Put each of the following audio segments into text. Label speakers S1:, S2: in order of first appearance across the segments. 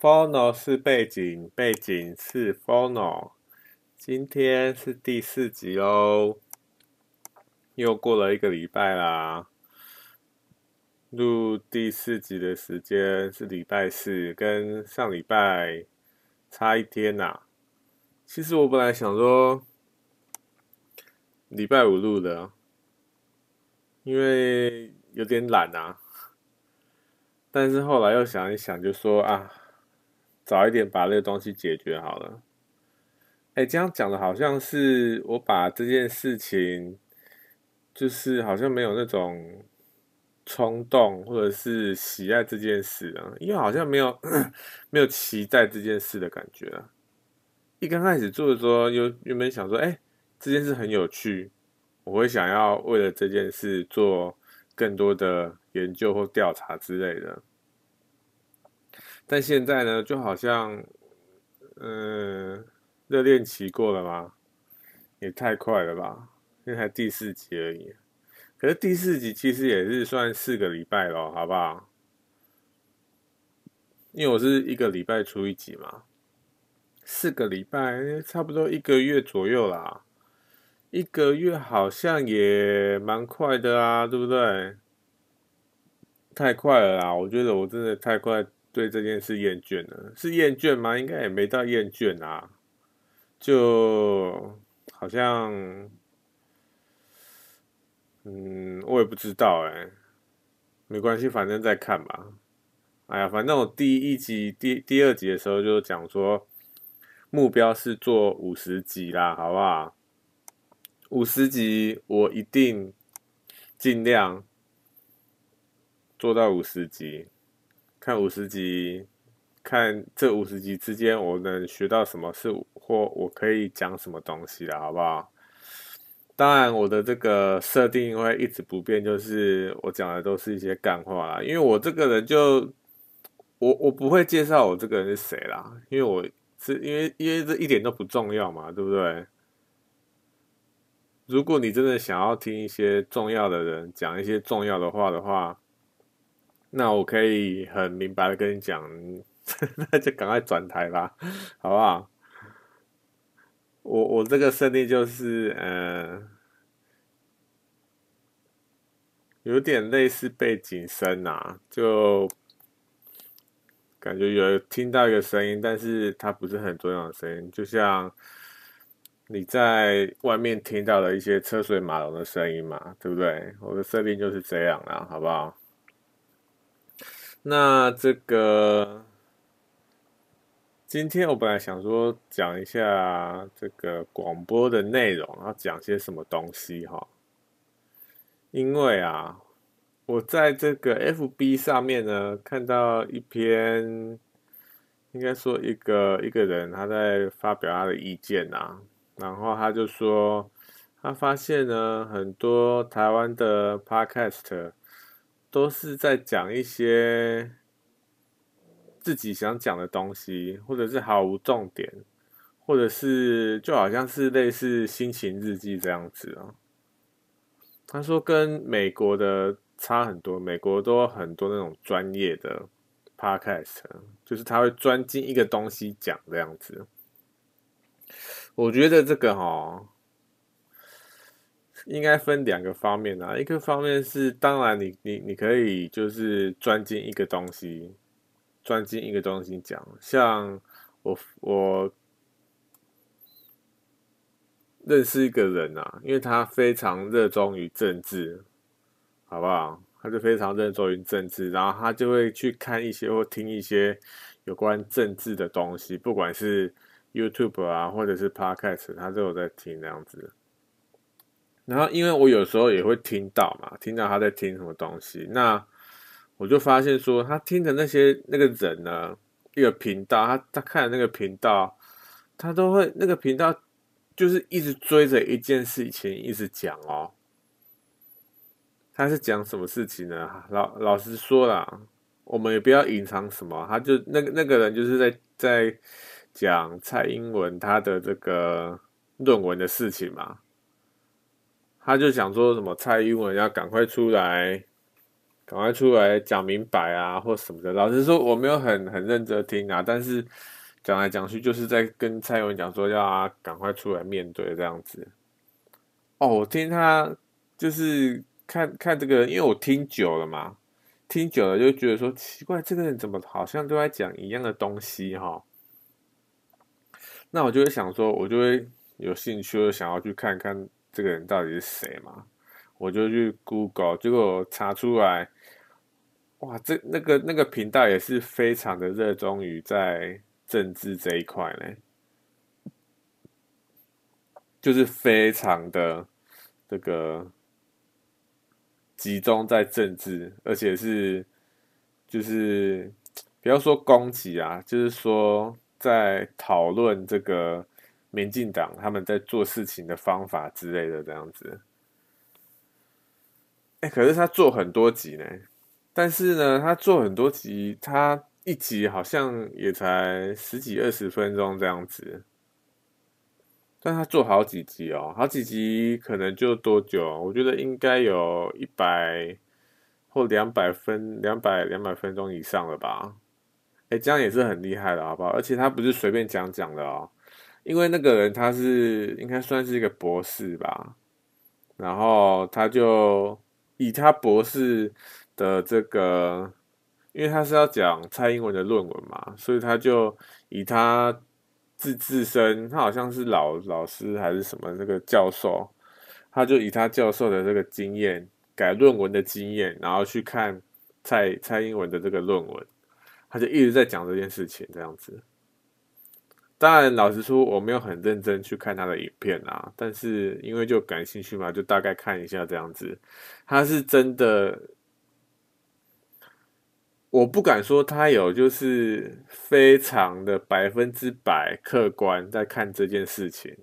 S1: Phono 是背景，背景是 Phono。今天是第四集哦，又过了一个礼拜啦。录第四集的时间是礼拜四，跟上礼拜差一天呐、啊。其实我本来想说礼拜五录的，因为有点懒啊。但是后来又想一想，就说啊。早一点把这个东西解决好了。哎，这样讲的好像是我把这件事情，就是好像没有那种冲动或者是喜爱这件事啊，因为好像没有 没有期待这件事的感觉啊。一刚开始做的时候，有原本想说，哎，这件事很有趣，我会想要为了这件事做更多的研究或调查之类的。但现在呢，就好像，嗯，热恋期过了吗？也太快了吧，现在第四集而已。可是第四集其实也是算四个礼拜了，好不好？因为我是一个礼拜出一集嘛，四个礼拜差不多一个月左右啦。一个月好像也蛮快的啊，对不对？太快了啦，我觉得我真的太快。对这件事厌倦了，是厌倦吗？应该也没到厌倦啊，就好像，嗯，我也不知道哎，没关系，反正再看吧。哎呀，反正我第一集、第第二集的时候就讲说，目标是做五十集啦，好不好？五十集我一定尽量做到五十集。看五十集，看这五十集之间我能学到什么事，或我可以讲什么东西了，好不好？当然，我的这个设定会一直不变，就是我讲的都是一些干话啦。因为我这个人就，我我不会介绍我这个人是谁啦，因为我是因为因为这一点都不重要嘛，对不对？如果你真的想要听一些重要的人讲一些重要的话的话。那我可以很明白的跟你讲，那就赶快转台吧，好不好？我我这个设定就是，呃，有点类似背景声啊，就感觉有听到一个声音，但是它不是很重要的声音，就像你在外面听到的一些车水马龙的声音嘛，对不对？我的设定就是这样啦，好不好？那这个，今天我本来想说讲一下这个广播的内容，要讲些什么东西哈？因为啊，我在这个 FB 上面呢，看到一篇，应该说一个一个人他在发表他的意见啊，然后他就说，他发现呢，很多台湾的 Podcast。都是在讲一些自己想讲的东西，或者是毫无重点，或者是就好像是类似心情日记这样子啊。他说跟美国的差很多，美国都很多那种专业的 podcast，就是他会专精一个东西讲这样子。我觉得这个齁。应该分两个方面啊，一个方面是当然你你你可以就是专精一个东西，专精一个东西讲，像我我认识一个人啊，因为他非常热衷于政治，好不好？他就非常热衷于政治，然后他就会去看一些或听一些有关政治的东西，不管是 YouTube 啊，或者是 Podcast，他都有在听那样子。然后，因为我有时候也会听到嘛，听到他在听什么东西，那我就发现说，他听的那些那个人呢，一个频道，他他看的那个频道，他都会那个频道就是一直追着一件事情一直讲哦。他是讲什么事情呢？老老实说啦，我们也不要隐藏什么，他就那个那个人就是在在讲蔡英文他的这个论文的事情嘛。他就想说什么蔡英文要赶快出来赶快出来讲明白啊，或什么的。老实说，我没有很很认真听啊，但是讲来讲去就是在跟蔡英文讲说，要他赶快出来面对这样子。哦，我听他就是看看这个，因为我听久了嘛，听久了就觉得说奇怪，这个人怎么好像都在讲一样的东西哈？那我就会想说，我就会有兴趣，想要去看看这个人到底是谁嘛。我就去 Google，结果查出来，哇，这那个那个频道也是非常的热衷于在政治这一块呢，就是非常的这个集中在政治，而且是就是 不要说攻击啊，就是说在讨论这个民进党他们在做事情的方法之类的这样子。欸、可是他做很多集呢，但是呢，他做很多集，他一集好像也才十几二十分钟这样子，但他做好几集哦，好几集可能就多久？我觉得应该有一百或两百分，两百两百分钟以上了吧？哎、欸，这样也是很厉害的，好不好？而且他不是随便讲讲的哦，因为那个人他是应该算是一个博士吧，然后他就。以他博士的这个，因为他是要讲蔡英文的论文嘛，所以他就以他自自身，他好像是老老师还是什么那个教授，他就以他教授的这个经验，改论文的经验，然后去看蔡蔡英文的这个论文，他就一直在讲这件事情，这样子。当然，老实说，我没有很认真去看他的影片啊，但是因为就感兴趣嘛，就大概看一下这样子。他是真的，我不敢说他有就是非常的百分之百客观在看这件事情。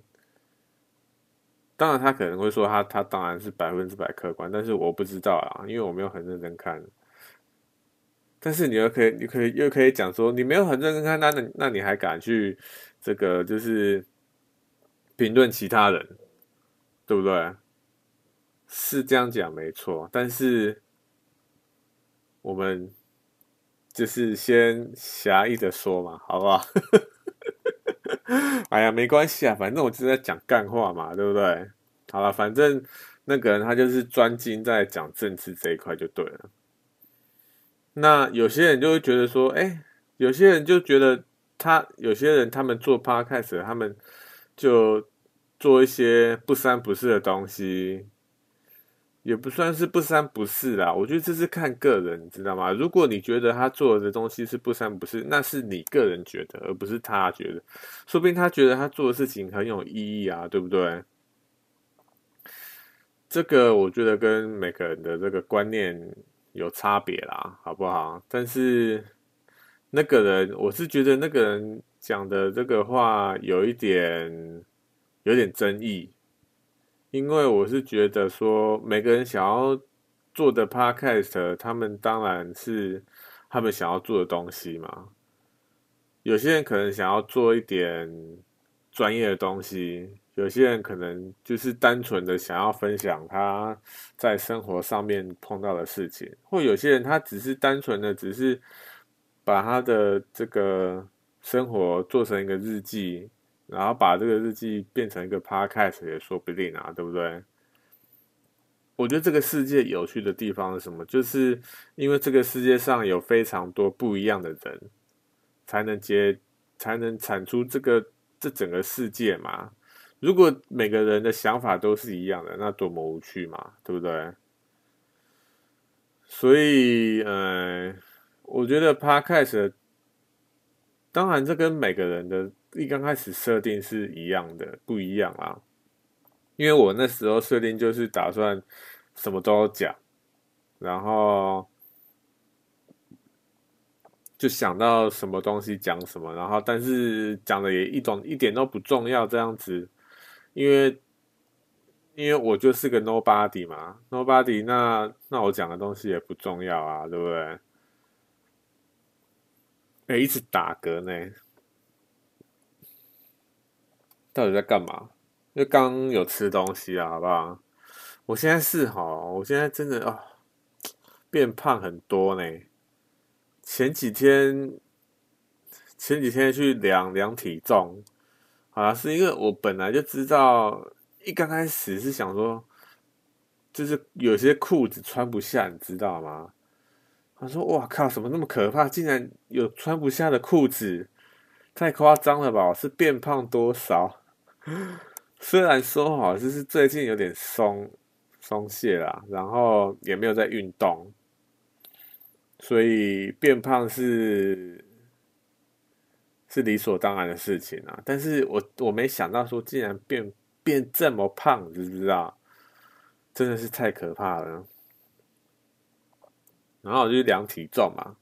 S1: 当然，他可能会说他他当然是百分之百客观，但是我不知道啊，因为我没有很认真看。但是你又可以，你可以又可以讲说你没有很认真看，那那那你还敢去？这个就是评论其他人，对不对？是这样讲没错，但是我们就是先狭义的说嘛，好不好？哎呀，没关系啊，反正我就是在讲干话嘛，对不对？好了，反正那个人他就是专精在讲政治这一块就对了。那有些人就会觉得说，哎，有些人就觉得。他有些人，他们做 podcast，他们就做一些不三不四的东西，也不算是不三不四啦。我觉得这是看个人，你知道吗？如果你觉得他做的东西是不三不四，那是你个人觉得，而不是他觉得。说不定他觉得他做的事情很有意义啊，对不对？这个我觉得跟每个人的这个观念有差别啦，好不好？但是。那个人，我是觉得那个人讲的这个话有一点有点争议，因为我是觉得说每个人想要做的 podcast，他们当然是他们想要做的东西嘛。有些人可能想要做一点专业的东西，有些人可能就是单纯的想要分享他在生活上面碰到的事情，或有些人他只是单纯的只是。把他的这个生活做成一个日记，然后把这个日记变成一个 podcast 也说不定啊，对不对？我觉得这个世界有趣的地方是什么？就是因为这个世界上有非常多不一样的人，才能结，才能产出这个这整个世界嘛。如果每个人的想法都是一样的，那多么无趣嘛，对不对？所以，呃。我觉得 Podcast 当然这跟每个人的一刚开始设定是一样的，不一样啊。因为我那时候设定就是打算什么都讲，然后就想到什么东西讲什么，然后但是讲的也一种一点都不重要这样子，因为因为我就是个 nobody 嘛，nobody，那那我讲的东西也不重要啊，对不对？哎，一直打嗝呢，到底在干嘛？因为刚有吃东西啊，好不好？我现在是哈，我现在真的啊、哦，变胖很多呢。前几天前几天去量量体重，好像是因为我本来就知道，一刚开始是想说，就是有些裤子穿不下，你知道吗？他说：“哇靠，什么那么可怕？竟然有穿不下的裤子，太夸张了吧？是变胖多少？虽然说好，就是最近有点松松懈啦，然后也没有在运动，所以变胖是是理所当然的事情啊。但是我我没想到说，竟然变变这么胖，知不知道？真的是太可怕了。”然后我就量体重嘛，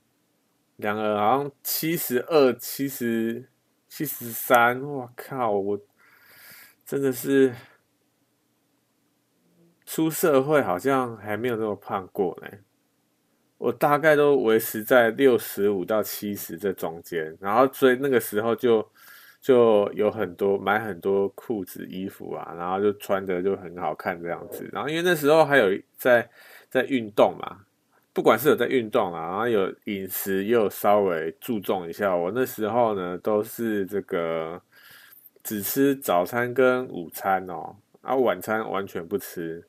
S1: 量了好像七十二、七十、七十三，我靠！我真的是出社会好像还没有那么胖过呢。我大概都维持在六十五到七十这中间，然后所以那个时候就就有很多买很多裤子、衣服啊，然后就穿的就很好看这样子。然后因为那时候还有在在运动嘛。不管是有在运动啊，然后有饮食又稍微注重一下。我那时候呢，都是这个只吃早餐跟午餐哦，啊，晚餐完全不吃。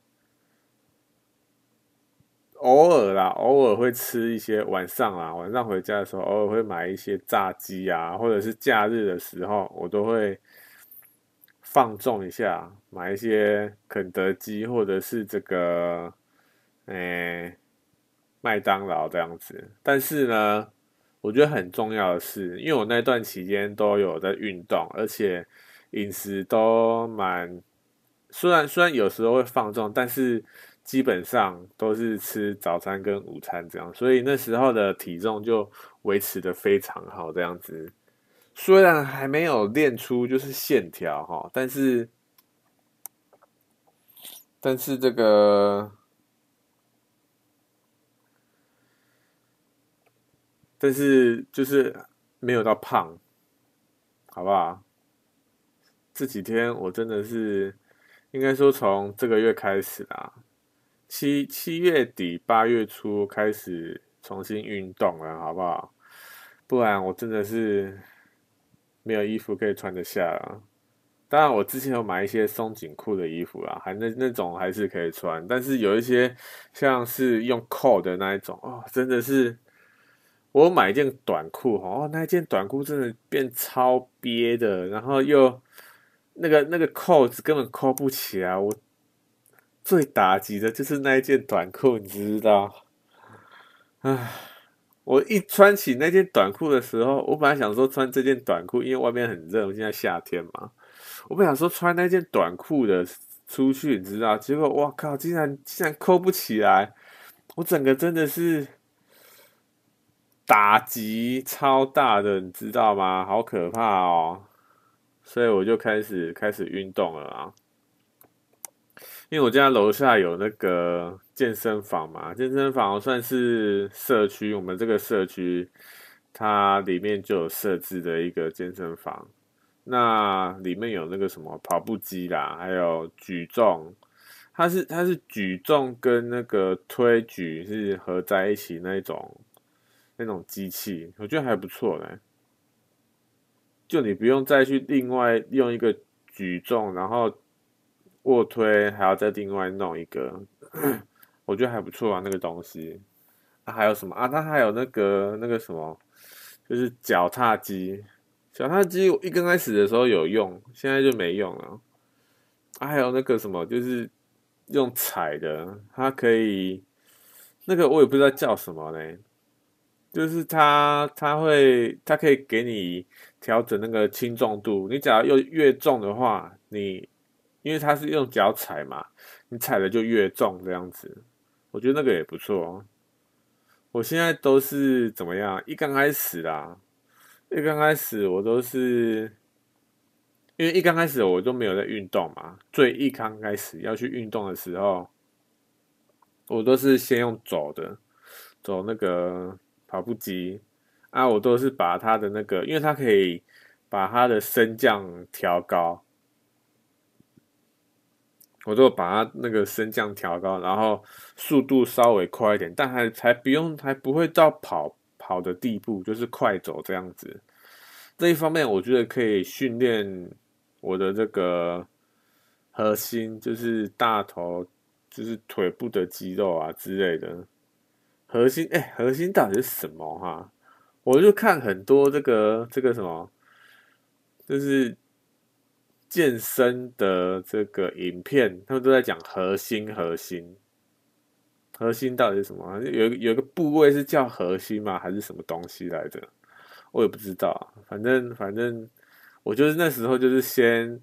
S1: 偶尔啦，偶尔会吃一些。晚上啊，晚上回家的时候，偶尔会买一些炸鸡啊，或者是假日的时候，我都会放纵一下，买一些肯德基或者是这个，诶。麦当劳这样子，但是呢，我觉得很重要的是，因为我那段期间都有在运动，而且饮食都蛮，虽然虽然有时候会放纵，但是基本上都是吃早餐跟午餐这样，所以那时候的体重就维持的非常好这样子。虽然还没有练出就是线条哈，但是但是这个。但是就是没有到胖，好不好？这几天我真的是，应该说从这个月开始啦，七七月底八月初开始重新运动了，好不好？不然我真的是没有衣服可以穿得下了。当然，我之前有买一些松紧裤的衣服啦，还那那种还是可以穿，但是有一些像是用扣的那一种哦，真的是。我买一件短裤哦，那一件短裤真的变超憋的，然后又那个那个扣子根本扣不起来。我最打击的就是那一件短裤，你知道？唉，我一穿起那件短裤的时候，我本来想说穿这件短裤，因为外面很热，现在夏天嘛，我本想说穿那件短裤的出去，你知道？结果哇靠，竟然竟然扣不起来，我整个真的是。打击超大的，你知道吗？好可怕哦！所以我就开始开始运动了啊。因为我家楼下有那个健身房嘛，健身房算是社区，我们这个社区它里面就有设置的一个健身房。那里面有那个什么跑步机啦，还有举重，它是它是举重跟那个推举是合在一起那种。那种机器，我觉得还不错嘞。就你不用再去另外用一个举重，然后卧推还要再另外弄一个，我觉得还不错啊。那个东西，还有什么啊？它还有那个那个什么，就是脚踏机。脚踏机我一刚开始的时候有用，现在就没用了。啊，还有那个什么，就是用踩的，它可以那个我也不知道叫什么嘞。就是它，它会，它可以给你调整那个轻重度。你只要又越重的话，你因为它是用脚踩嘛，你踩的就越重这样子。我觉得那个也不错。我现在都是怎么样？一刚开始啦，一刚开始我都是，因为一刚开始我都没有在运动嘛。最一刚开始要去运动的时候，我都是先用走的，走那个。跑步机啊，我都是把它的那个，因为它可以把它的升降调高，我就把它那个升降调高，然后速度稍微快一点，但还才不用，还不会到跑跑的地步，就是快走这样子。这一方面，我觉得可以训练我的这个核心，就是大头，就是腿部的肌肉啊之类的。核心，哎、核心到底是什么哈、我就看很多这个这个什么，就是。健身的这个影片，他们都在讲核心，核心，核心到底是什么？有有一个部位是叫核心吗？还是什么东西来着？我也不知道。反正反正，我就是那时候就是先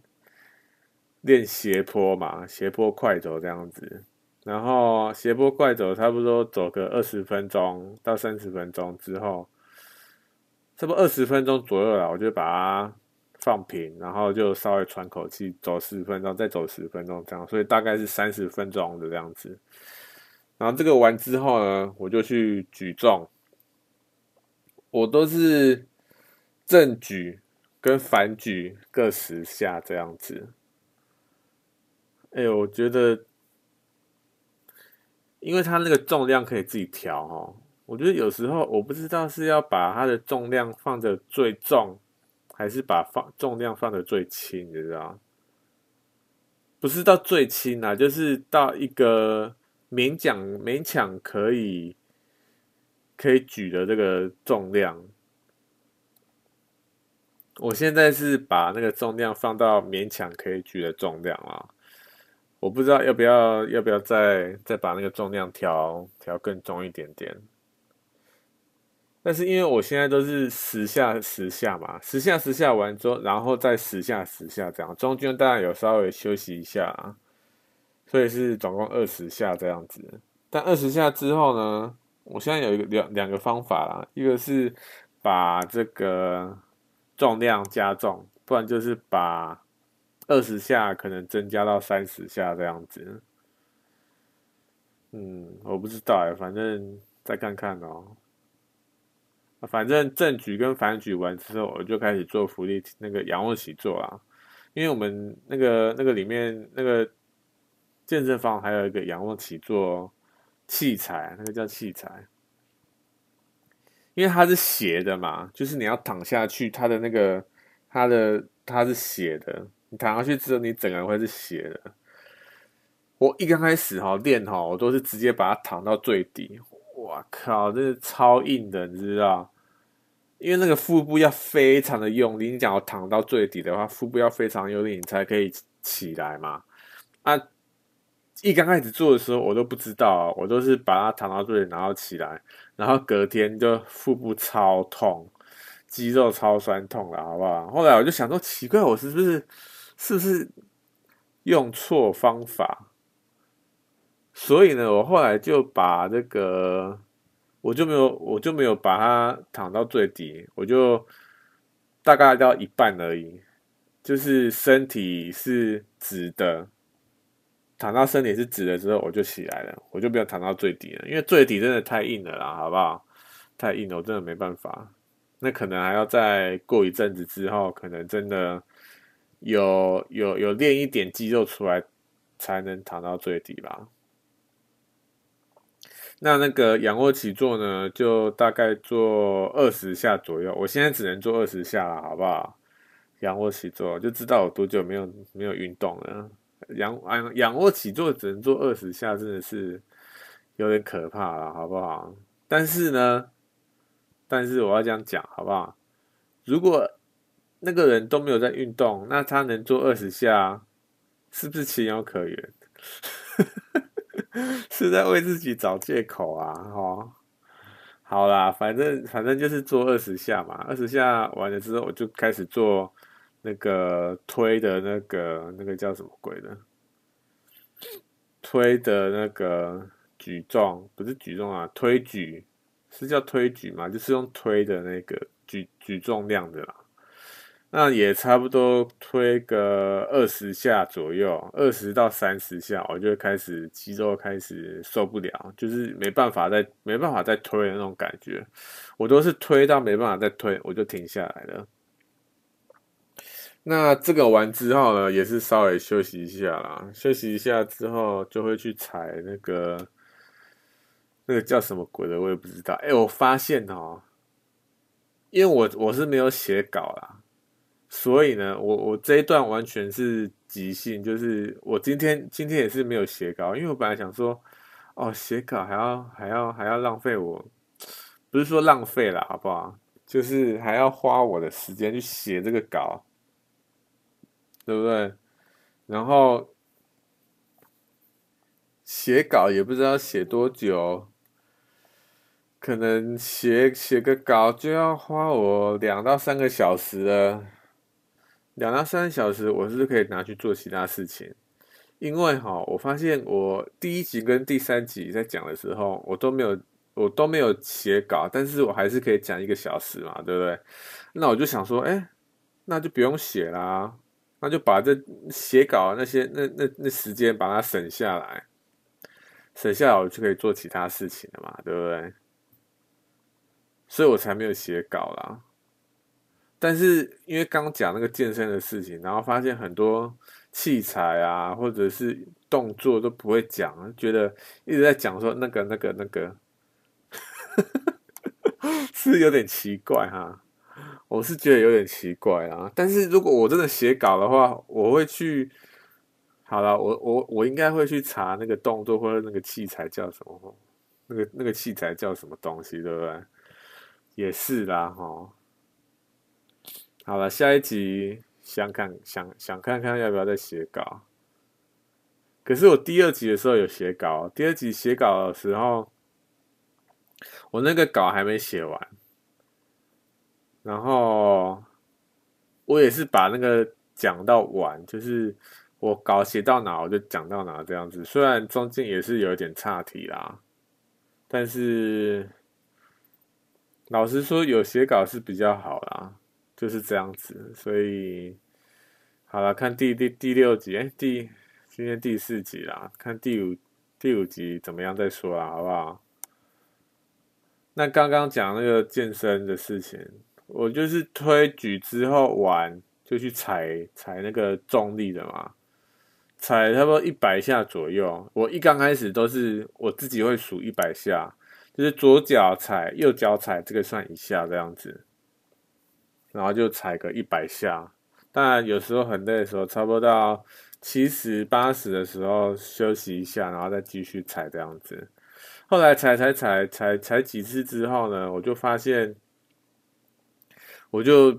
S1: 练斜坡嘛，斜坡快走这样子，然后斜坡快走差不多走个二十分钟到三十分钟之后，差不多二十分钟左右了，我就把它。放平，然后就稍微喘口气，走十分钟，再走十分钟，这样，所以大概是三十分钟的这样子。然后这个完之后呢，我就去举重，我都是正举跟反举各十下这样子。哎呦，我觉得，因为它那个重量可以自己调哦，我觉得有时候我不知道是要把它的重量放着最重。还是把放重量放的最轻，你知道？不是到最轻啊，就是到一个勉强勉强可以可以举的这个重量。我现在是把那个重量放到勉强可以举的重量啊，我不知道要不要要不要再再把那个重量调调更重一点点。但是因为我现在都是十下十下嘛，十下十下完之后，然后再十下十下这样，中间当然有稍微休息一下啊，所以是总共二十下这样子。但二十下之后呢，我现在有一个两两个方法啦，一个是把这个重量加重，不然就是把二十下可能增加到三十下这样子。嗯，我不知道哎，反正再看看哦。反正正举跟反举完之后，我就开始做福利那个仰卧起坐啊。因为我们那个那个里面那个健身房还有一个仰卧起坐器材，那个叫器材。因为它是斜的嘛，就是你要躺下去，它的那个它的它是斜的，你躺下去之后，你整个人会是斜的。我一刚开始哈练哈，我都是直接把它躺到最底。靠，真是超硬的，你知道？因为那个腹部要非常的用力，你讲我躺到最底的话，腹部要非常用力，你才可以起来嘛。啊，一刚开始做的时候，我都不知道，我都是把它躺到最底，然后起来，然后隔天就腹部超痛，肌肉超酸痛了，好不好？后来我就想说，奇怪，我是不是是不是用错方法？所以呢，我后来就把这个，我就没有，我就没有把它躺到最底，我就大概到一半而已，就是身体是直的，躺到身体是直的之后，我就起来了，我就没有躺到最底了，因为最底真的太硬了啦，好不好？太硬了，我真的没办法。那可能还要再过一阵子之后，可能真的有有有练一点肌肉出来，才能躺到最底吧。那那个仰卧起坐呢，就大概做二十下左右。我现在只能做二十下了，好不好？仰卧起坐就知道我多久没有没有运动了。仰仰仰卧起坐只能做二十下，真的是有点可怕了，好不好？但是呢，但是我要这样讲，好不好？如果那个人都没有在运动，那他能做二十下，是不是情有可原？是在为自己找借口啊！齁，好啦，反正反正就是做二十下嘛，二十下完了之后，我就开始做那个推的那个那个叫什么鬼的？推的那个举重，不是举重啊，推举是叫推举嘛？就是用推的那个举举重量的啦。那也差不多推个二十下左右，二十到三十下，我就开始肌肉开始受不了，就是没办法再没办法再推的那种感觉。我都是推到没办法再推，我就停下来了。那这个完之后呢，也是稍微休息一下啦。休息一下之后，就会去踩那个那个叫什么鬼的，我也不知道。哎，我发现哦，因为我我是没有写稿啦，所以呢，我我这一段完全是即兴，就是我今天今天也是没有写稿，因为我本来想说，哦，写稿还要还要还要浪费我，不是说浪费啦，好不好？就是还要花我的时间去写这个稿。对不对？然后写稿也不知道写多久，可能写写个稿就要花我两到三个小时了。两到三小时，我是不是可以拿去做其他事情？因为哈，我发现我第一集跟第三集在讲的时候，我都没有我都没有写稿，但是我还是可以讲一个小时嘛，对不对？那我就想说，哎，那就不用写啦。那就把这写稿那些那那那时间把它省下来，省下来我就可以做其他事情了嘛，对不对？所以我才没有写稿啦。但是因为刚讲那个健身的事情，然后发现很多器材啊或者是动作都不会讲，觉得一直在讲说那个那个那个，是有点奇怪哈。我是觉得有点奇怪啊，但是如果我真的写稿的话，我会去，好了，我我我应该会去查那个动作或者那个器材叫什么，那个那个器材叫什么东西，对不对？也是啦，哈。好了，下一集想看想想看看要不要再写稿。可是我第二集的时候有写稿，第二集写稿的时候，我那个稿还没写完。然后我也是把那个讲到完，就是我稿写到哪我就讲到哪这样子。虽然中间也是有一点岔题啦，但是老实说，有写稿是比较好啦，就是这样子。所以好了，看第第第六集，哎，第今天第四集啦，看第五第五集怎么样再说啦，好不好？那刚刚讲那个健身的事情。我就是推举之后完就去踩踩那个重力的嘛，踩差不多一百下左右。我一刚开始都是我自己会数一百下，就是左脚踩，右脚踩，这个算一下这样子，然后就踩个一百下。当然有时候很累的时候，差不多到七十八十的时候休息一下，然后再继续踩这样子。后来踩踩踩踩踩几次之后呢，我就发现。我就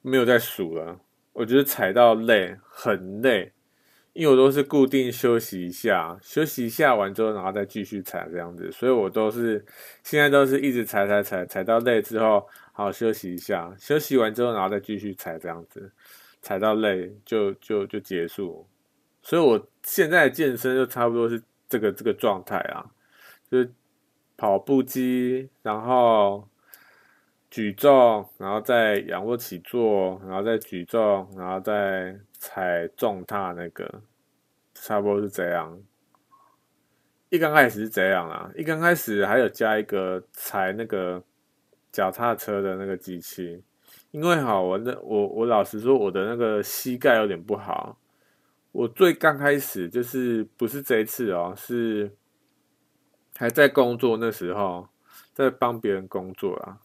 S1: 没有再数了，我觉得踩到累，很累，因为我都是固定休息一下，休息一下完之后，然后再继续踩这样子，所以我都是现在都是一直踩踩踩，踩到累之后，好休息一下，休息完之后，然后再继续踩这样子，踩到累就就就结束，所以我现在健身就差不多是这个这个状态啊，就是跑步机，然后。举重，然后再仰卧起坐，然后再举重，然后再踩重踏，那个差不多是这样。一刚开始是这样啦，一刚开始还有加一个踩那个脚踏车的那个机器，因为哈，我那我我老实说，我的那个膝盖有点不好。我最刚开始就是不是这一次哦，是还在工作那时候，在帮别人工作啊。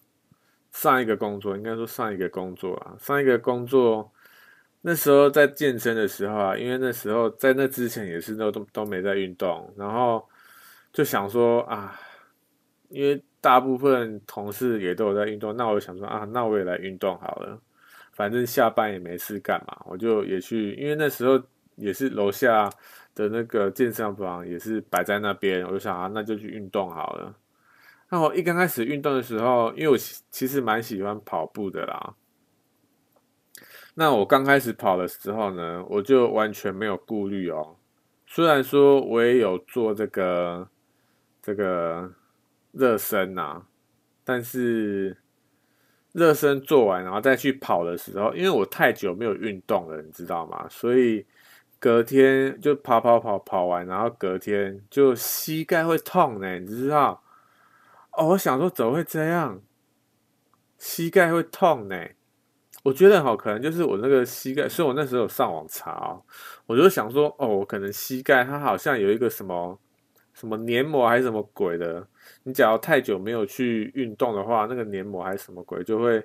S1: 上一个工作应该说上一个工作啊，上一个工作那时候在健身的时候啊，因为那时候在那之前也是都都都没在运动，然后就想说啊，因为大部分同事也都有在运动，那我想说啊，那我也来运动好了，反正下班也没事干嘛，我就也去，因为那时候也是楼下的那个健身房也是摆在那边，我就想啊，那就去运动好了。那我一刚开始运动的时候，因为我其实蛮喜欢跑步的啦。那我刚开始跑的时候呢，我就完全没有顾虑哦。虽然说我也有做这个这个热身呐，但是热身做完然后再去跑的时候，因为我太久没有运动了，你知道吗？所以隔天就跑跑跑跑完，然后隔天就膝盖会痛呢，你知道？哦，我想说怎么会这样？膝盖会痛呢？我觉得哈，可能就是我那个膝盖，所以我那时候有上网查哦，我就想说，哦，可能膝盖它好像有一个什么什么黏膜还是什么鬼的，你假如太久没有去运动的话，那个黏膜还是什么鬼就会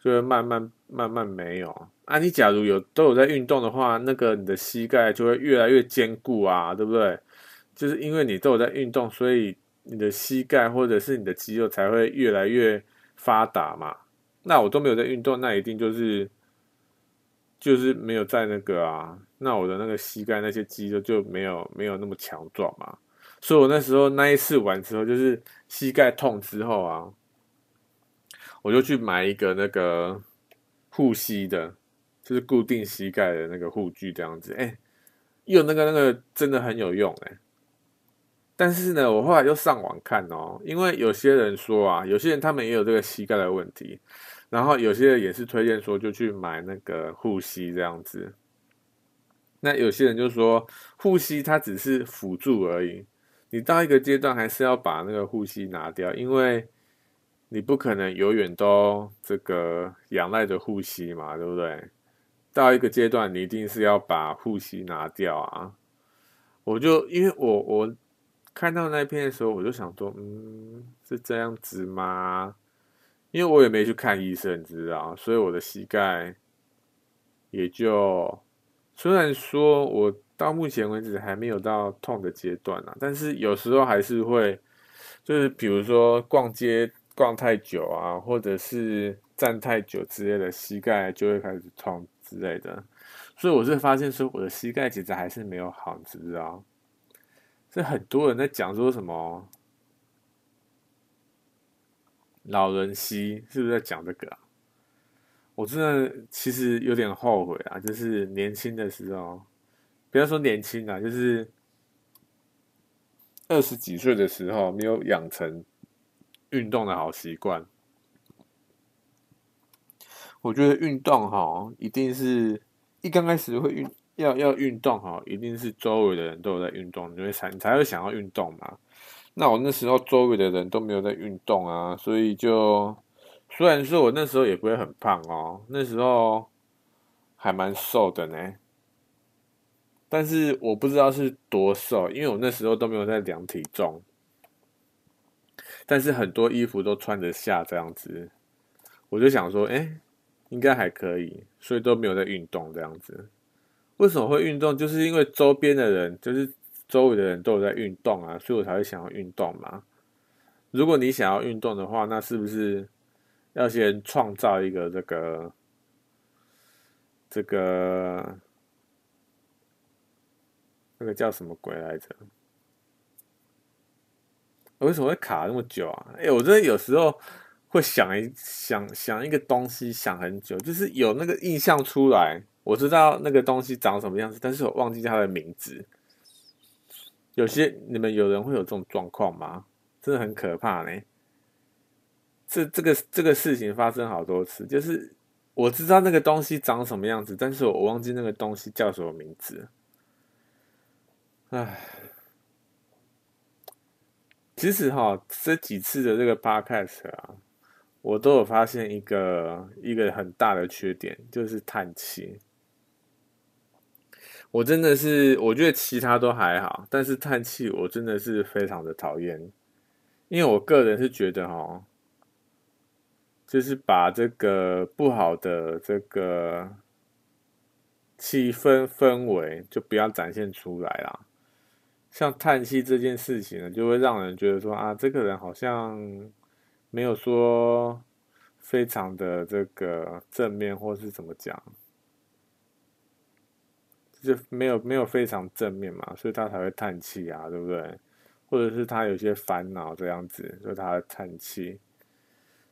S1: 就会慢慢慢慢没有啊。你假如有都有在运动的话，那个你的膝盖就会越来越坚固啊，对不对？就是因为你都有在运动，所以你的膝盖或者是你的肌肉才会越来越发达嘛。那我都没有在运动，那一定就是就是没有在那个啊，那我的那个膝盖那些肌肉就没有没有那么强壮嘛。所以我那时候那一次玩之后，就是膝盖痛之后啊，我就去买一个那个护膝的，就是固定膝盖的那个护具这样子。哎，用那个那个真的很有用哎。但是呢，我后来又上网看哦，因为有些人说啊，有些人他们也有这个膝盖的问题，然后有些人也是推荐说就去买那个护膝这样子。那有些人就说护膝它只是辅助而已，你到一个阶段还是要把那个护膝拿掉，因为你不可能永远都这个仰赖着护膝嘛，对不对？到一个阶段你一定是要把护膝拿掉啊。我就因为我我。看到那篇的时候，我就想说，嗯，是这样子吗？因为我也没去看医生，你知道，所以我的膝盖也就虽然说我到目前为止还没有到痛的阶段啊，但是有时候还是会，就是比如说逛街逛太久啊，或者是站太久之类的，膝盖就会开始痛之类的。所以我是发现说，我的膝盖其实还是没有好，你知不知道？是很多人在讲说什么老人膝，是不是在讲这个？我真的其实有点后悔啊，就是年轻的时候，不要说年轻啊，就是二十几岁的时候没有养成运动的好习惯。我觉得运动哈，一定是一刚开始会运。要要运动哈，一定是周围的人都在运动，你会才你才会想要运动嘛。那我那时候周围的人都没有在运动啊，所以就虽然说我那时候也不会很胖哦，那时候还蛮瘦的呢。但是我不知道是多瘦，因为我那时候都没有在量体重，但是很多衣服都穿得下这样子，我就想说，哎，应该还可以，所以都没有在运动这样子。为什么会运动？就是因为周边的人，就是周围的人都有在运动啊，所以我才会想要运动嘛。如果你想要运动的话，那是不是要先创造一个这个这个那个叫什么鬼来着？为什么会卡那么久啊？哎，我真的有时候会想一想想一个东西，想很久，就是有那个印象出来。我知道那个东西长什么样子，但是我忘记它的名字。有些你们有人会有这种状况吗？真的很可怕呢。这这个这个事情发生好多次，就是我知道那个东西长什么样子，但是我忘记那个东西叫什么名字。唉，其实哈，这几次的这个 podcast 啊，我都有发现一个一个很大的缺点，就是叹气。我真的是，我觉得其他都还好，但是叹气我真的是非常的讨厌，因为我个人是觉得哈，就是把这个不好的这个气氛氛围就不要展现出来啦。像叹气这件事情呢，就会让人觉得说啊，这个人好像没有说非常的这个正面，或是怎么讲。就没有没有非常正面嘛，所以他才会叹气啊，对不对？或者是他有些烦恼这样子，所以他会叹气。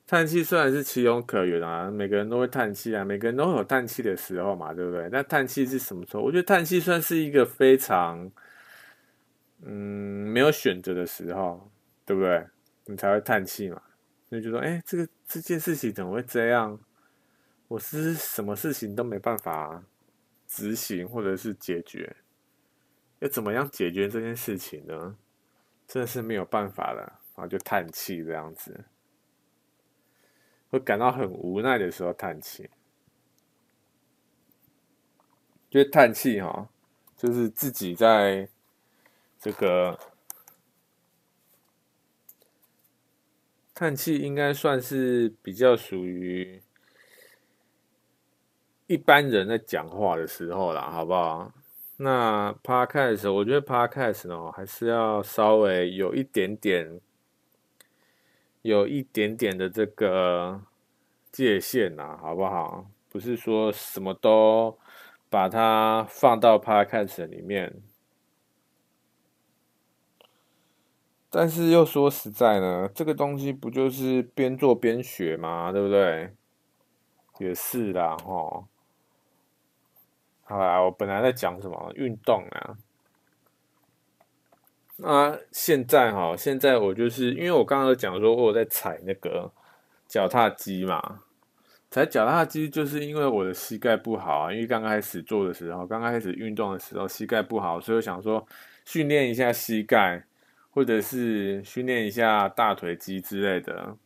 S1: 叹气虽然是情有可原啊，每个人都会叹气啊，每个人都有叹气的时候嘛，对不对？那叹气是什么时候？我觉得叹气算是一个非常，嗯，没有选择的时候，对不对？你才会叹气嘛。所以就说，哎，这个这件事情怎么会这样？我是什么事情都没办法。执行或者是解决，要怎么样解决这件事情呢？真的是没有办法了，然后就叹气这样子，会感到很无奈的时候叹气。就叹气哈，就是自己在这个叹气，应该算是比较属于一般人在讲话的时候啦，好不好？那 Podcast，我觉得 Podcast 呢，还是要稍微有一点点，有一点点的这个界限呐，好不好？不是说什么都把它放到 Podcast 里面，但是又说实在呢，这个东西不就是边做边学嘛？对不对？也是啦，齁。好啦，我本来在讲什么运动啊？那现在哈，现在我就是因为我刚刚讲说我在踩那个脚踏机嘛，踩脚踏机就是因为我的膝盖不好啊，因为刚开始做的时候，刚开始运动的时候膝盖不好，所以我想说训练一下膝盖，或者是训练一下大腿肌之类的，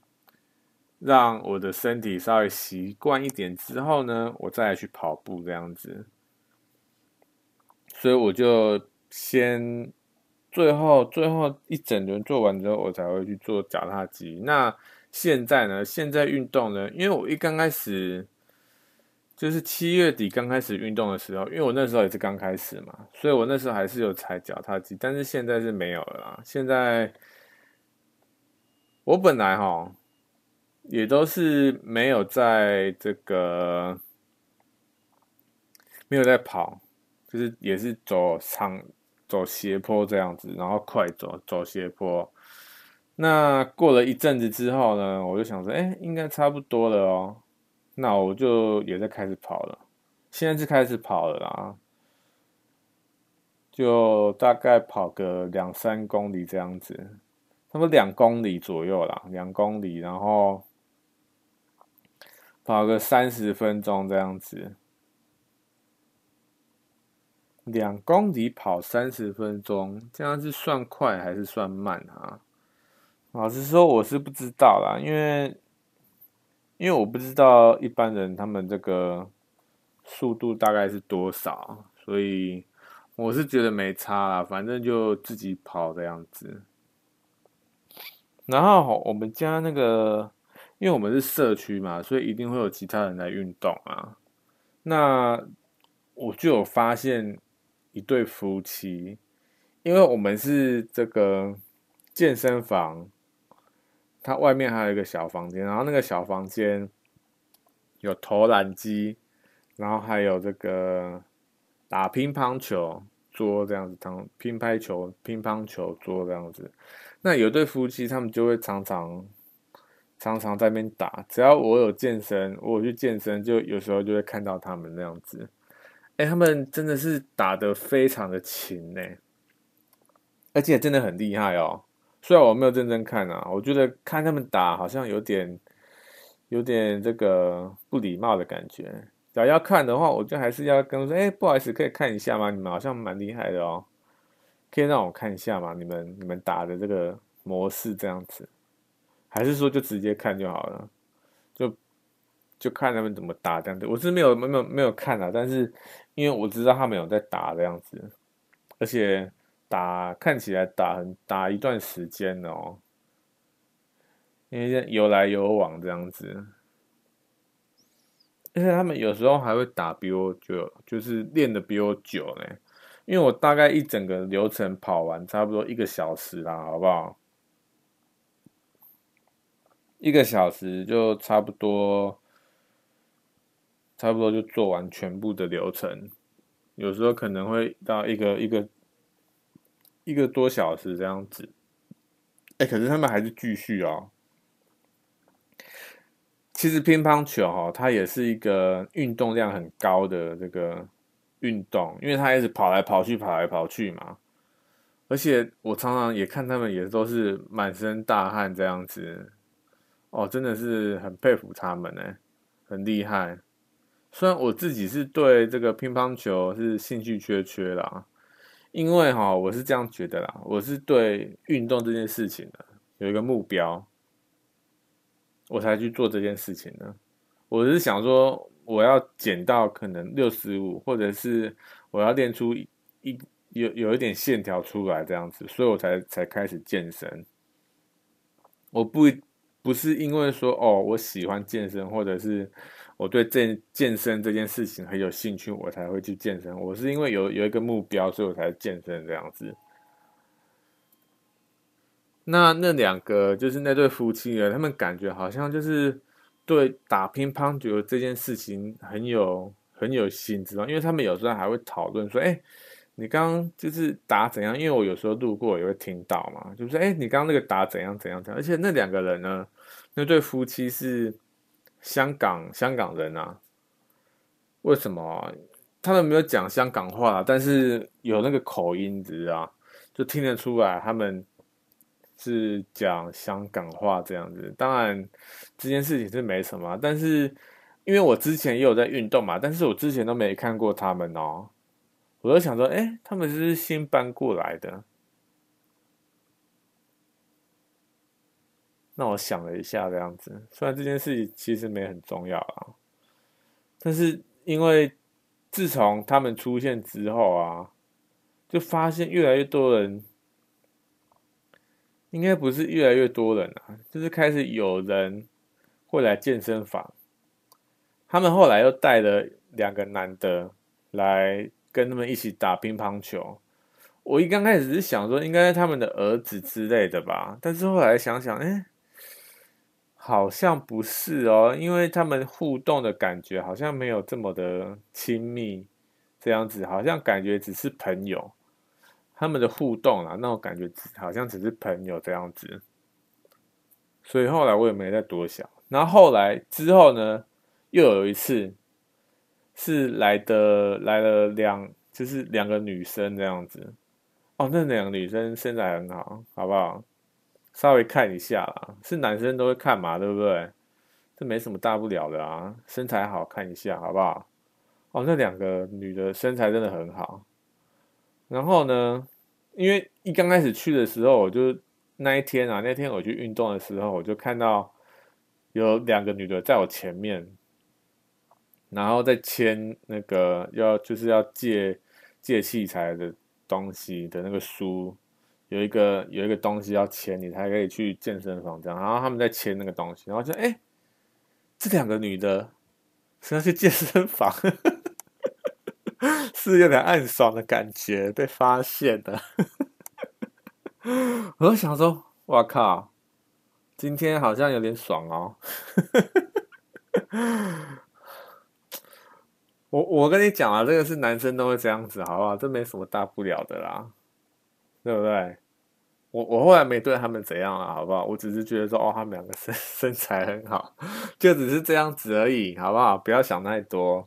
S1: 让我的身体稍微习惯一点之后呢，我再来去跑步这样子。所以我就先最后最后一整轮做完之后，我才会去做脚踏机。那现在呢？现在运动呢？因为我一刚开始就是七月底刚开始运动的时候，因为我那时候也是刚开始嘛，所以我那时候还是有踩脚踏机，但是现在是没有了啦。现在我本来哈也都是没有在这个没有在跑。就是也是走长走斜坡这样子，然后快走走斜坡。那过了一阵子之后呢，我就想说，哎、应该差不多了哦。那我就也在开始跑了，现在是开始跑了啦，就大概跑个两三公里这样子，差不多两公里左右啦，两公里，然后跑个三十分钟这样子。两公里跑三十分钟，这样是算快还是算慢啊？老实说，我是不知道啦，因为因为我不知道一般人他们这个速度大概是多少，所以我是觉得没差啦，反正就自己跑这样子。然后我们家那个，因为我们是社区嘛，所以一定会有其他人来运动啊。那我就有发现。一对夫妻，因为我们是这个健身房，它外面还有一个小房间，然后那个小房间有投篮机，然后还有这个打乒乓球桌这样子，当乒乓球、乒乓球桌这样子。那有对夫妻，他们就会常常常常在那边打。只要我有健身，我有去健身，就有时候就会看到他们那样子。哎、他们真的是打得非常的勤呢，而且真的很厉害哦。虽然我没有认真看啊，我觉得看他们打好像有点有点这个不礼貌的感觉。只要要看的话，我就还是要跟说：“哎、不好意思，可以看一下吗？你们好像蛮厉害的哦，可以让我看一下吗？你们你们打的这个模式这样子，还是说就直接看就好了？就就看他们怎么打这样子。我是没有没有没有看啊，但是。因为我知道他们有在打这样子，而且打看起来打很打一段时间哦，因为有来有往这样子，而且他们有时候还会打比我久，就是练的比我久呢。因为我大概一整个流程跑完差不多一个小时啦，好不好？一个小时就差不多。差不多就做完全部的流程，有时候可能会到一个一个一个多小时这样子。哎，可是他们还是继续哦。其实乒乓球哈，它也是一个运动量很高的这个运动，因为它一直跑来跑去，跑来跑去嘛。而且我常常也看他们也都是满身大汗这样子。哦，真的是很佩服他们呢，很厉害。虽然我自己是对这个乒乓球是兴趣缺缺啦，因为哈，我是这样觉得啦，我是对运动这件事情的有一个目标，我才去做这件事情的。我是想说，我要减到可能六十五，或者是我要练出一有有一点线条出来这样子，所以我才才开始健身。我不不是因为说哦，我喜欢健身，或者是我对健健身这件事情很有兴趣，我才会去健身。我是因为有有一个目标，所以我才健身这样子。那那两个就是那对夫妻呢，他们感觉好像就是对打乒乓球这件事情很有很有兴致？因为他们有时候还会讨论说，哎。你刚刚就是打怎样？因为我有时候路过也会听到嘛，就是哎，你刚刚那个打怎样怎样怎样？而且那两个人呢，那对夫妻是香港香港人啊？为什么？他们没有讲香港话，但是有那个口音，知道？就听得出来他们是讲香港话这样子。当然这件事情是没什么，但是因为我之前也有在运动嘛，但是我之前都没看过他们哦。我就想说，哎，他们是不是新搬过来的？那我想了一下，这样子，虽然这件事情其实没很重要啊，但是因为自从他们出现之后啊，就发现越来越多人，应该不是越来越多人啊，就是开始有人会来健身房。他们后来又带了两个男的来。跟他们一起打乒乓球，我一刚开始是想说应该是他们的儿子之类的吧，但是后来想想，哎，好像不是哦，因为他们互动的感觉好像没有这么的亲密，这样子好像感觉只是朋友，他们的互动啊，那我感觉好像只是朋友这样子，所以后来我也没再多想。然后后来之后呢，又有一次。是来的来了两，就是两个女生这样子，哦，那两个女生身材很好，好不好？稍微看一下啦，是男生都会看嘛，对不对？这没什么大不了的啊，身材好看一下，好不好？哦，那两个女的身材真的很好。然后呢，因为一刚开始去的时候，我就那一天啊，那天我去运动的时候，我就看到有两个女的在我前面。然后再签那个要就是要借借器材的东西的那个书，有一个有一个东西要签，你才可以去健身房这样。然后他们在签那个东西，然后就哎，这两个女的是要去健身房，是有点暗爽的感觉，被发现了。我就想说，哇靠，今天好像有点爽哦。我我跟你讲啊，这个是男生都会这样子，好不好？这没什么大不了的啦，对不对？我我后来没对他们怎样啊，好不好？我只是觉得说，哦，他们两个身 身材很好，就只是这样子而已，好不好？不要想太多。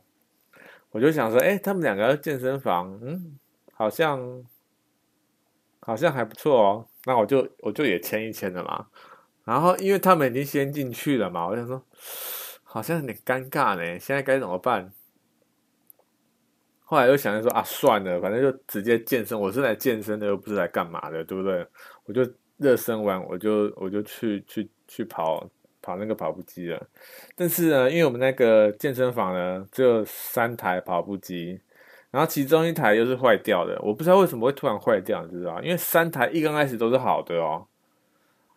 S1: 我就想说，哎，他们两个健身房，嗯，好像好像还不错哦。那我就我就也签一签了嘛。然后因为他们已经先进去了嘛，我想说，好像有点尴尬呢。现在该怎么办？后来又想着说啊，算了，反正就直接健身。我是来健身的，又不是来干嘛的，对不对？我就热身完，我就我就去去去跑跑那个跑步机了。但是呢，因为我们那个健身房呢，只有三台跑步机，然后其中一台又是坏掉的。我不知道为什么会突然坏掉，你知道？因为三台一刚开始都是好的哦。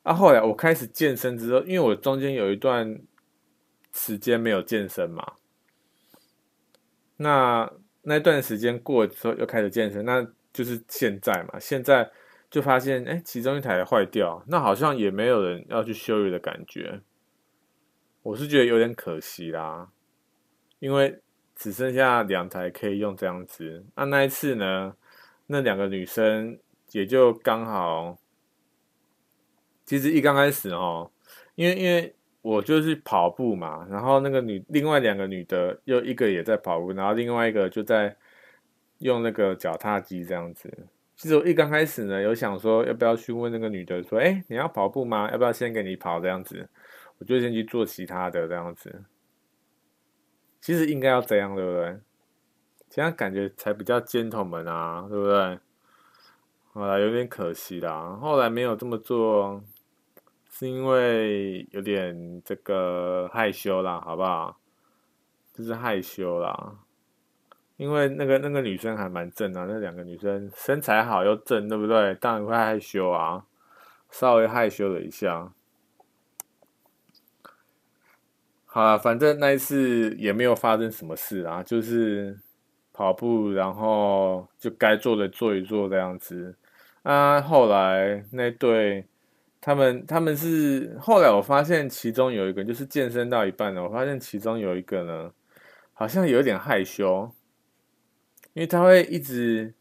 S1: 啊，后来我开始健身之后，因为我中间有一段时间没有健身嘛，那。那段时间过了之后，又开始健身，那就是现在嘛。现在就发现，哎，其中一台坏掉，那好像也没有人要去修理的感觉。我是觉得有点可惜啦，因为只剩下两台可以用这样子。那那一次呢，那两个女生也就刚好，其实一刚开始哦，因为因为。我就是跑步嘛，然后那个女，另外两个女的又一个也在跑步，然后另外一个就在用那个脚踏机这样子。其实我一刚开始呢，有想说要不要去问那个女的说，哎，你要跑步吗？要不要先给你跑这样子？我就先去做其他的这样子。其实应该要这样，对不对？这样感觉才比较 gentleman 啊，对不对？好啦，有点可惜啦，后来没有这么做。是因为有点这个害羞啦，好不好？就是害羞啦。因为那个那个女生还蛮正啊，那两个女生身材好又正，对不对？当然会害羞啊，稍微害羞了一下。好了，反正那一次也没有发生什么事啊，就是跑步，然后就该做的做一做这样子。啊，后来那对他们他们是后来我发现其中有一个就是健身到一半呢，我发现其中有一个呢，好像有点害羞，因为他会一直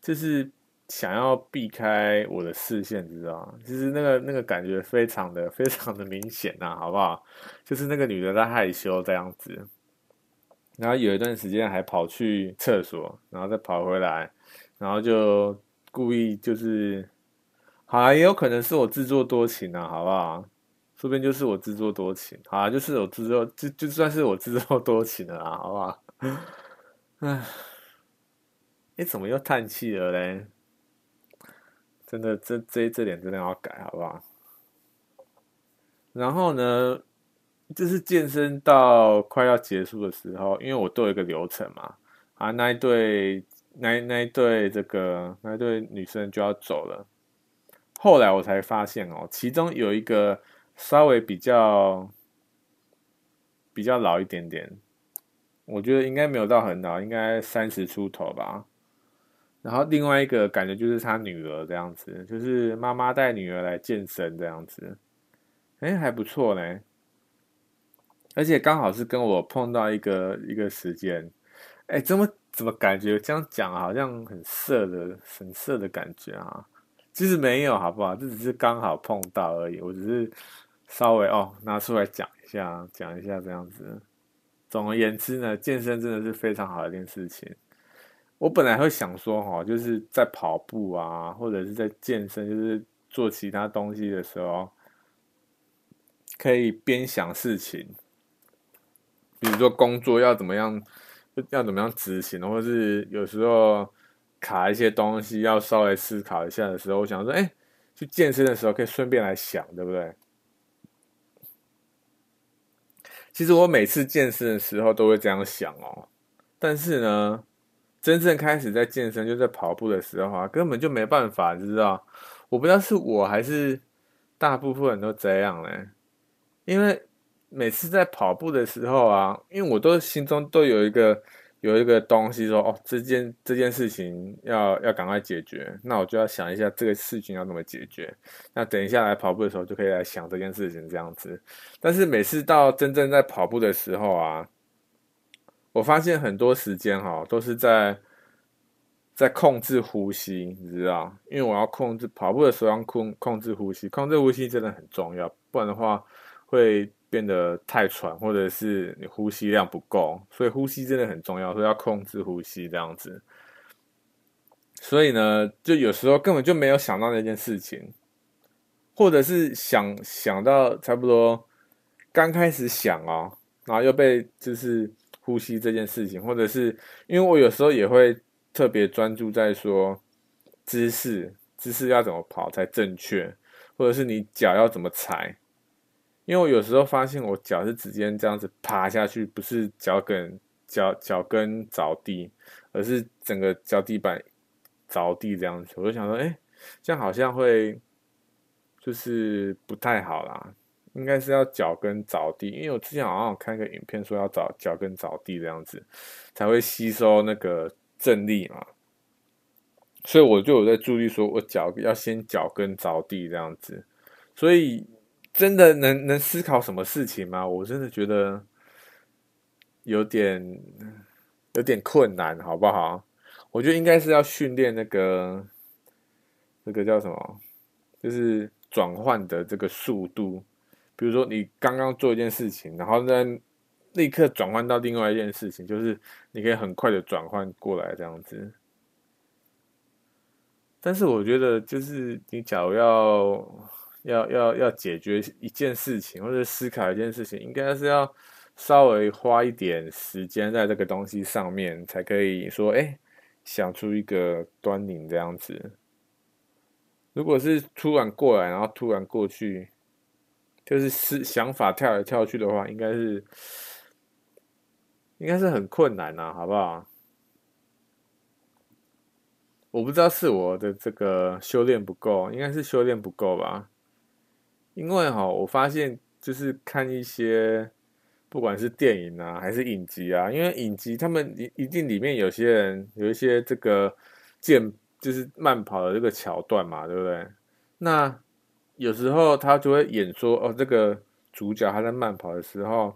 S1: 就是。想要避开我的视线，你知道吗？其实那个那个感觉非常的非常的明显呐，好不好？就是那个女的在害羞这样子，然后有一段时间还跑去厕所，然后再跑回来，然后就故意就是，好啊，也有可能是我自作多情啊，好不好？说不定就是我自作多情，好啊，就是我自作就就算是我自作多情了啊，好不好？唉，你怎么又叹气了嘞？真的，这这这点真的要改，好不好？然后呢，就是健身到快要结束的时候，因为我都有一个流程嘛，啊，那一对那那一对这个那一对女生就要走了。后来我才发现哦，其中有一个稍微比较比较老一点点，我觉得应该没有到很老，应该三十出头吧。然后另外一个感觉就是他女儿这样子，就是妈妈带女儿来健身这样子，哎，还不错呢。而且刚好是跟我碰到一个一个时间，哎，怎么怎么感觉这样讲好像很色的很色的感觉啊？其实没有，好不好？这只是刚好碰到而已。我只是稍微哦拿出来讲一下，讲一下这样子。总而言之呢，健身真的是非常好的一件事情。我本来会想说，哈，就是在跑步啊，或者是在健身，就是做其他东西的时候，可以边想事情，比如说工作要怎么样，要怎么样执行，或者是有时候卡一些东西要稍微思考一下的时候，我想说，哎，去健身的时候可以顺便来想，对不对？其实我每次健身的时候都会这样想哦，但是呢。真正开始在健身，就在跑步的时候啊，根本就没办法，你知道？我不知道是我还是大部分人都这样嘞。因为每次在跑步的时候啊，因为我都心中都有一个有一个东西说，哦，这件这件事情要要赶快解决，那我就要想一下这个事情要怎么解决。那等一下来跑步的时候，就可以来想这件事情这样子。但是每次到真正在跑步的时候啊。我发现很多时间哈都是在在控制呼吸，你知道？因为我要控制跑步的时候要控控制呼吸，控制呼吸真的很重要，不然的话会变得太喘，或者是你呼吸量不够，所以呼吸真的很重要，所以要控制呼吸这样子。所以呢，就有时候根本就没有想到那件事情，或者是想想到差不多刚开始想哦，然后又被就是。呼吸这件事情，或者是因为我有时候也会特别专注在说姿势，姿势要怎么跑才正确，或者是你脚要怎么踩。因为我有时候发现我脚是直接这样子趴下去，不是脚跟脚脚跟着地，而是整个脚底板着地这样子。我就想说，哎，这样好像会就是不太好啦。应该是要脚跟着地，因为我之前好像有看一个影片，说要找脚跟着地这样子，才会吸收那个正力嘛。所以我就有在注意，说我脚要先脚跟着地这样子。所以真的能能思考什么事情吗？我真的觉得有点有点困难，好不好？我觉得应该是要训练那个那个叫什么，就是转换的这个速度。比如说，你刚刚做一件事情，然后再立刻转换到另外一件事情，就是你可以很快的转换过来这样子。但是我觉得，就是你假如要要要要解决一件事情，或者思考一件事情，应该是要稍微花一点时间在这个东西上面，才可以说，哎，想出一个端倪这样子。如果是突然过来，然后突然过去。就是思想法跳来跳去的话，应该是应该是很困难呐，好不好？我不知道是我的这个修炼不够，应该是修炼不够吧。因为哈，我发现就是看一些，不管是电影啊还是影集啊，因为影集他们一一定里面有些人有一些这个健就是慢跑的这个桥段嘛，对不对？那有时候他就会演说哦，这个主角他在慢跑的时候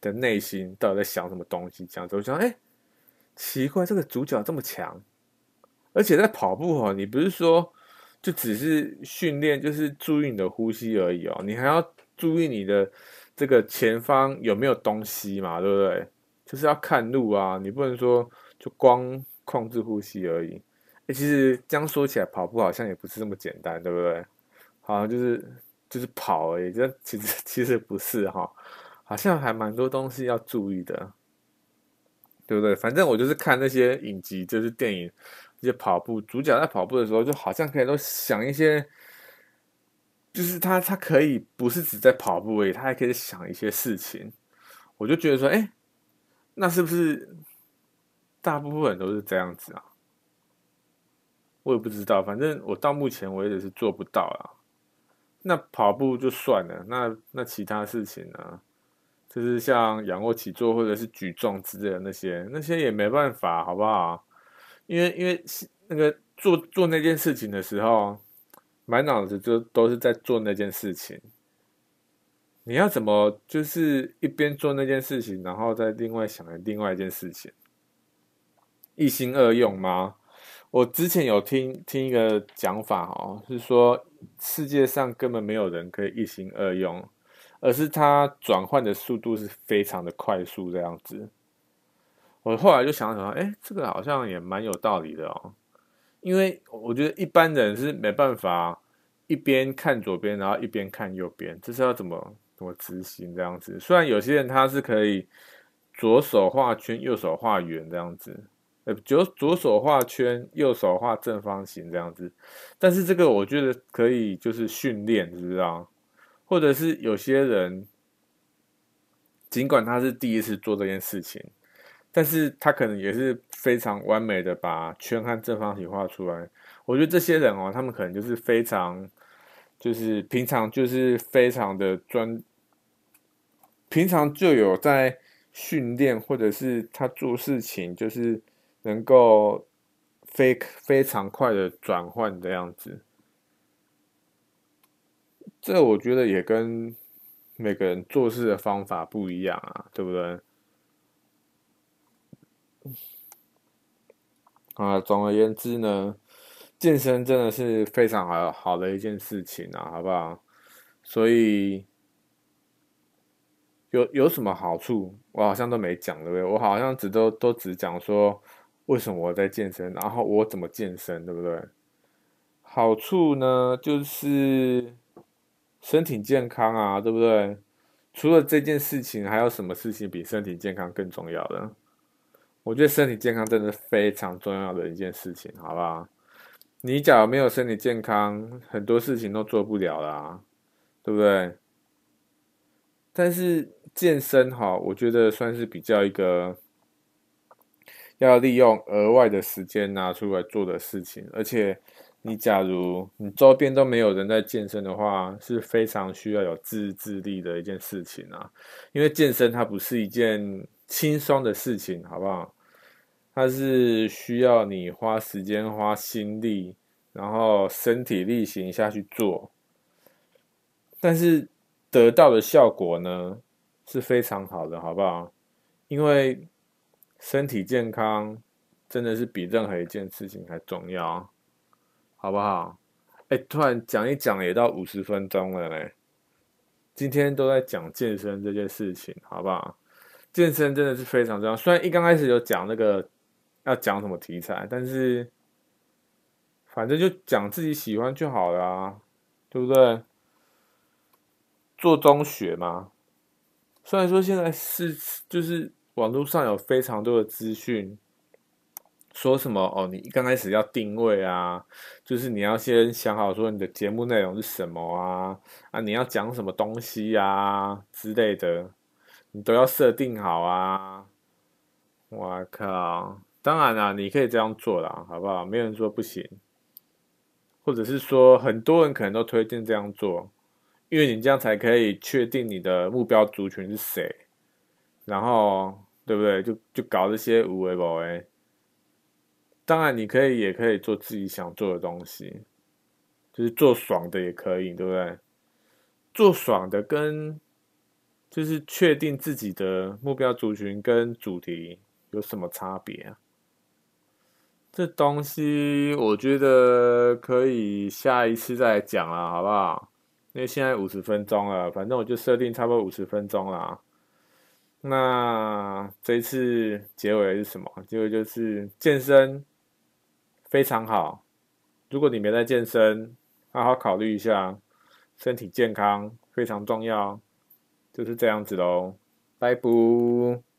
S1: 的内心到底在想什么东西？这样子我想，哎，奇怪，这个主角这么强，而且在跑步哦，你不是说。就只是训练，就是注意你的呼吸而已哦。你还要注意你的这个前方有没有东西嘛，对不对？就是要看路啊，你不能说就光控制呼吸而已。哎，其实这样说起来，跑步好像也不是这么简单，对不对？好像就是就是跑而已，这其实其实不是哈，好像还蛮多东西要注意的，对不对？反正我就是看那些影集，就是电影。一些跑步，主角在跑步的时候，就好像可以都想一些，就是他他可以不是只在跑步而已，他还可以想一些事情。我就觉得说，哎、那是不是大部分人都是这样子啊？我也不知道，反正我到目前为止是做不到啊。那跑步就算了，那那其他事情呢？就是像仰卧起坐或者是举重之类的那些，那些也没办法，好不好？因为因为那个做做那件事情的时候，满脑子就都是在做那件事情。你要怎么就是一边做那件事情，然后再另外想另外一件事情，一心二用吗？我之前有听听一个讲法哦，是说世界上根本没有人可以一心二用，而是他转换的速度是非常的快速，这样子。我后来就想想，哎，这个好像也蛮有道理的哦。因为我觉得一般人是没办法一边看左边，然后一边看右边，这是要怎么怎么执行这样子？虽然有些人他是可以左手画圈，右手画圆这样子，呃，左左手画圈，右手画正方形这样子，但是这个我觉得可以就是训练，知不知道？或者是有些人，尽管他是第一次做这件事情。但是他可能也是非常完美的把圈和正方形画出来。我觉得这些人哦，他们可能就是非常，就是平常就是非常的专，平常就有在训练，或者是他做事情就是能够非非常快的转换的样子。这我觉得也跟每个人做事的方法不一样啊，对不对？啊，总而言之呢，健身真的是非常好好的一件事情啊，好不好？所以有有什么好处，我好像都没讲，对不对？我好像只都都只讲说为什么我在健身，然后我怎么健身，对不对？好处呢，就是身体健康啊，对不对？除了这件事情，还有什么事情比身体健康更重要的？我觉得身体健康真的非常重要的一件事情，好不好？你假如没有身体健康，很多事情都做不了啦，对不对？但是健身哈，我觉得算是比较一个要利用额外的时间拿出来做的事情，而且你假如你周边都没有人在健身的话，是非常需要有自制力的一件事情啊，因为健身它不是一件。轻松的事情，好不好？它是需要你花时间、花心力，然后身体力行下去做，但是得到的效果呢，是非常好的，好不好？因为身体健康真的是比任何一件事情还重要，好不好？哎，突然讲一讲也到五十分钟了嘞，今天都在讲健身这件事情，好不好？健身真的是非常重要。虽然一刚开始有讲那个要讲什么题材，但是反正就讲自己喜欢就好了啊，对不对？做中学嘛。虽然说现在是就是网络上有非常多的资讯，说什么哦，你刚开始要定位啊，就是你要先想好说你的节目内容是什么啊，啊，你要讲什么东西啊之类的。你都要设定好啊，哇靠！当然啦，你可以这样做啦，好不好？没有人说不行，或者是说很多人可能都推荐这样做，因为你这样才可以确定你的目标族群是谁，然后对不对？就就搞这些无为不为。当然，你可以也可以做自己想做的东西，就是做爽的也可以，对不对？做爽的跟就是确定自己的目标族群跟主题有什么差别啊？这东西我觉得可以下一次再讲了，好不好？因为现在五十分钟了，反正我就设定差不多五十分钟啦。那这一次结尾是什么？结尾就是健身非常好。如果你没在健身，好好考虑一下，身体健康非常重要。就是这样子喽，拜拜。